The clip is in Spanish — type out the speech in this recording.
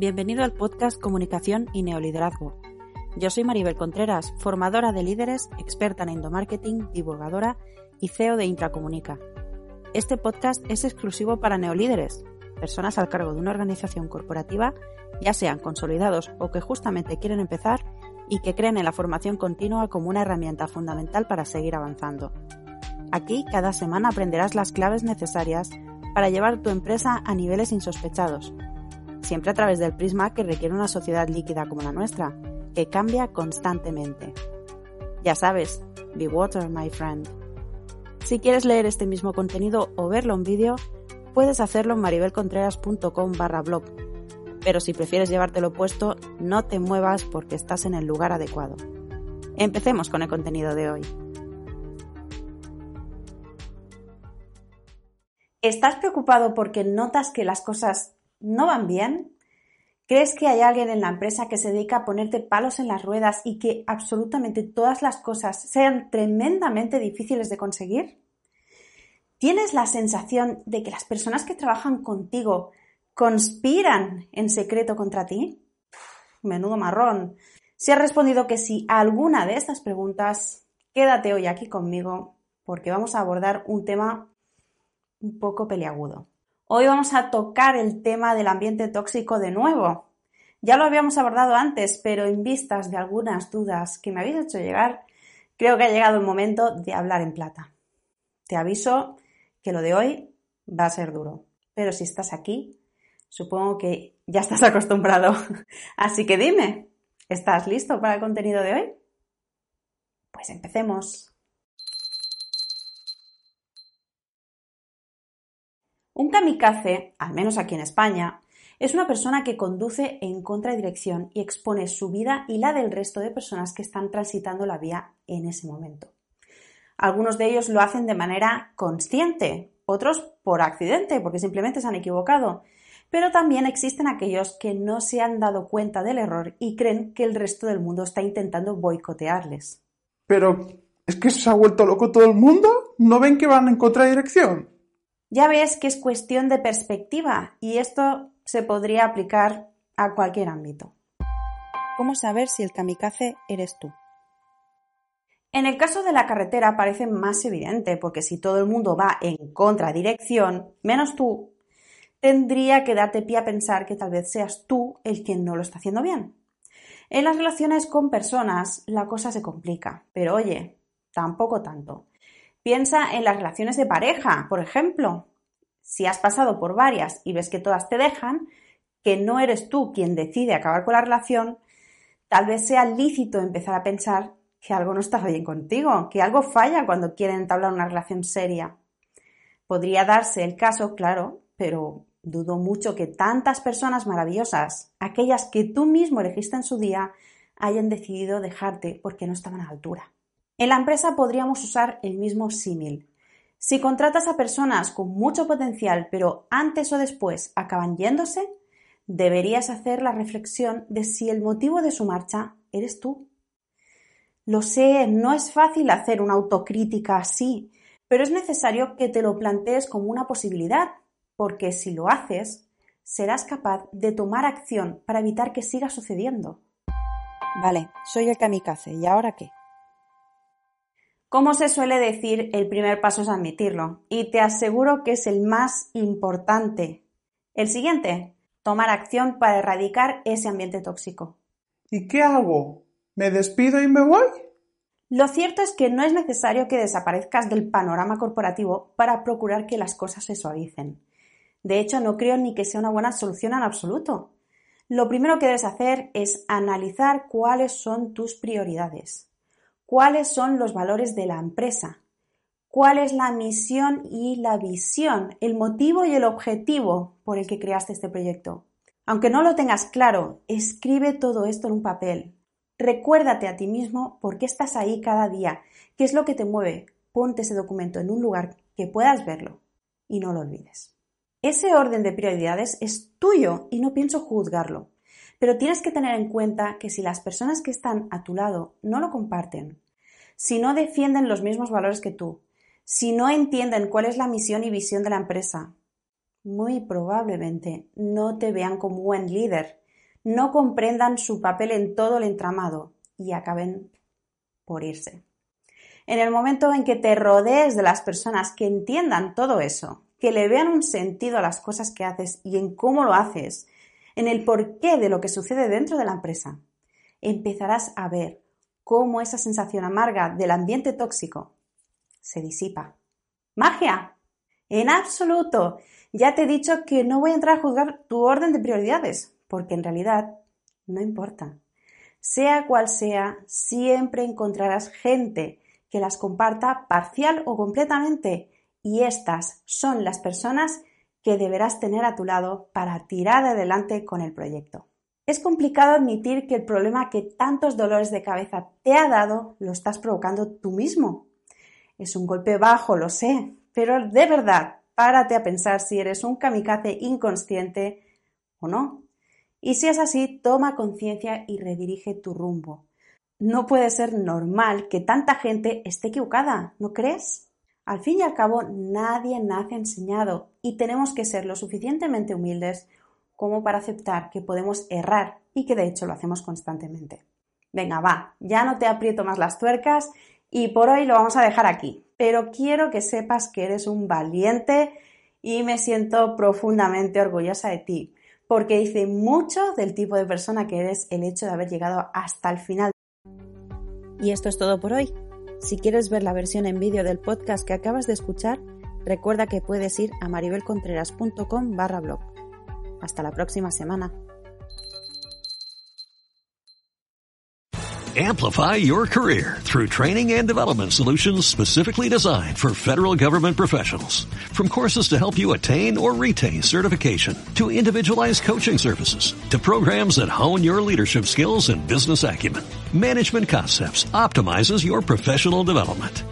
Bienvenido al podcast Comunicación y Neoliderazgo. Yo soy Maribel Contreras, formadora de líderes, experta en endomarketing, divulgadora y CEO de Intracomunica. Este podcast es exclusivo para neolíderes, personas al cargo de una organización corporativa, ya sean consolidados o que justamente quieren empezar y que creen en la formación continua como una herramienta fundamental para seguir avanzando. Aquí cada semana aprenderás las claves necesarias para llevar tu empresa a niveles insospechados siempre a través del prisma que requiere una sociedad líquida como la nuestra, que cambia constantemente. Ya sabes, be water, my friend. Si quieres leer este mismo contenido o verlo en vídeo, puedes hacerlo en maribelcontreras.com barra blog. Pero si prefieres llevártelo puesto, no te muevas porque estás en el lugar adecuado. Empecemos con el contenido de hoy. ¿Estás preocupado porque notas que las cosas no van bien? ¿Crees que hay alguien en la empresa que se dedica a ponerte palos en las ruedas y que absolutamente todas las cosas sean tremendamente difíciles de conseguir? ¿Tienes la sensación de que las personas que trabajan contigo conspiran en secreto contra ti? menudo marrón. Si has respondido que sí a alguna de estas preguntas, quédate hoy aquí conmigo porque vamos a abordar un tema un poco peliagudo. Hoy vamos a tocar el tema del ambiente tóxico de nuevo. Ya lo habíamos abordado antes, pero en vistas de algunas dudas que me habéis hecho llegar, creo que ha llegado el momento de hablar en plata. Te aviso que lo de hoy va a ser duro, pero si estás aquí, supongo que ya estás acostumbrado. Así que dime, ¿estás listo para el contenido de hoy? Pues empecemos. Un kamikaze, al menos aquí en España, es una persona que conduce en contradirección y expone su vida y la del resto de personas que están transitando la vía en ese momento. Algunos de ellos lo hacen de manera consciente, otros por accidente, porque simplemente se han equivocado. Pero también existen aquellos que no se han dado cuenta del error y creen que el resto del mundo está intentando boicotearles. Pero, ¿es que se ha vuelto loco todo el mundo? ¿No ven que van en contradirección? Ya ves que es cuestión de perspectiva y esto se podría aplicar a cualquier ámbito. ¿Cómo saber si el kamikaze eres tú? En el caso de la carretera parece más evidente, porque si todo el mundo va en contradirección, menos tú, tendría que darte pie a pensar que tal vez seas tú el quien no lo está haciendo bien. En las relaciones con personas la cosa se complica, pero oye, tampoco tanto. Piensa en las relaciones de pareja, por ejemplo. Si has pasado por varias y ves que todas te dejan, que no eres tú quien decide acabar con la relación, tal vez sea lícito empezar a pensar que algo no está bien contigo, que algo falla cuando quieren entablar una relación seria. Podría darse el caso, claro, pero dudo mucho que tantas personas maravillosas, aquellas que tú mismo elegiste en su día, hayan decidido dejarte porque no estaban a la altura. En la empresa podríamos usar el mismo símil. Si contratas a personas con mucho potencial, pero antes o después acaban yéndose, deberías hacer la reflexión de si el motivo de su marcha eres tú. Lo sé, no es fácil hacer una autocrítica así, pero es necesario que te lo plantees como una posibilidad, porque si lo haces, serás capaz de tomar acción para evitar que siga sucediendo. Vale, soy el kamikaze, ¿y ahora qué? Como se suele decir, el primer paso es admitirlo, y te aseguro que es el más importante. El siguiente, tomar acción para erradicar ese ambiente tóxico. ¿Y qué hago? ¿Me despido y me voy? Lo cierto es que no es necesario que desaparezcas del panorama corporativo para procurar que las cosas se suavicen. De hecho, no creo ni que sea una buena solución en absoluto. Lo primero que debes hacer es analizar cuáles son tus prioridades cuáles son los valores de la empresa, cuál es la misión y la visión, el motivo y el objetivo por el que creaste este proyecto. Aunque no lo tengas claro, escribe todo esto en un papel. Recuérdate a ti mismo por qué estás ahí cada día, qué es lo que te mueve. Ponte ese documento en un lugar que puedas verlo y no lo olvides. Ese orden de prioridades es tuyo y no pienso juzgarlo. Pero tienes que tener en cuenta que si las personas que están a tu lado no lo comparten, si no defienden los mismos valores que tú, si no entienden cuál es la misión y visión de la empresa, muy probablemente no te vean como buen líder, no comprendan su papel en todo el entramado y acaben por irse. En el momento en que te rodees de las personas que entiendan todo eso, que le vean un sentido a las cosas que haces y en cómo lo haces, en el porqué de lo que sucede dentro de la empresa, empezarás a ver cómo esa sensación amarga del ambiente tóxico se disipa. ¡Magia! En absoluto. Ya te he dicho que no voy a entrar a juzgar tu orden de prioridades, porque en realidad no importa. Sea cual sea, siempre encontrarás gente que las comparta parcial o completamente, y estas son las personas que deberás tener a tu lado para tirar adelante con el proyecto. Es complicado admitir que el problema que tantos dolores de cabeza te ha dado lo estás provocando tú mismo. Es un golpe bajo, lo sé, pero de verdad, párate a pensar si eres un kamikaze inconsciente o no. Y si es así, toma conciencia y redirige tu rumbo. No puede ser normal que tanta gente esté equivocada, ¿no crees? Al fin y al cabo, nadie nace enseñado y tenemos que ser lo suficientemente humildes como para aceptar que podemos errar y que de hecho lo hacemos constantemente. Venga, va, ya no te aprieto más las tuercas y por hoy lo vamos a dejar aquí. Pero quiero que sepas que eres un valiente y me siento profundamente orgullosa de ti, porque dice mucho del tipo de persona que eres el hecho de haber llegado hasta el final. Y esto es todo por hoy. Si quieres ver la versión en vídeo del podcast que acabas de escuchar, recuerda que puedes ir a maribelcontreras.com barra blog. Hasta la próxima semana. Amplify your career through training and development solutions specifically designed for federal government professionals. From courses to help you attain or retain certification, to individualized coaching services, to programs that hone your leadership skills and business acumen, Management Concepts optimizes your professional development.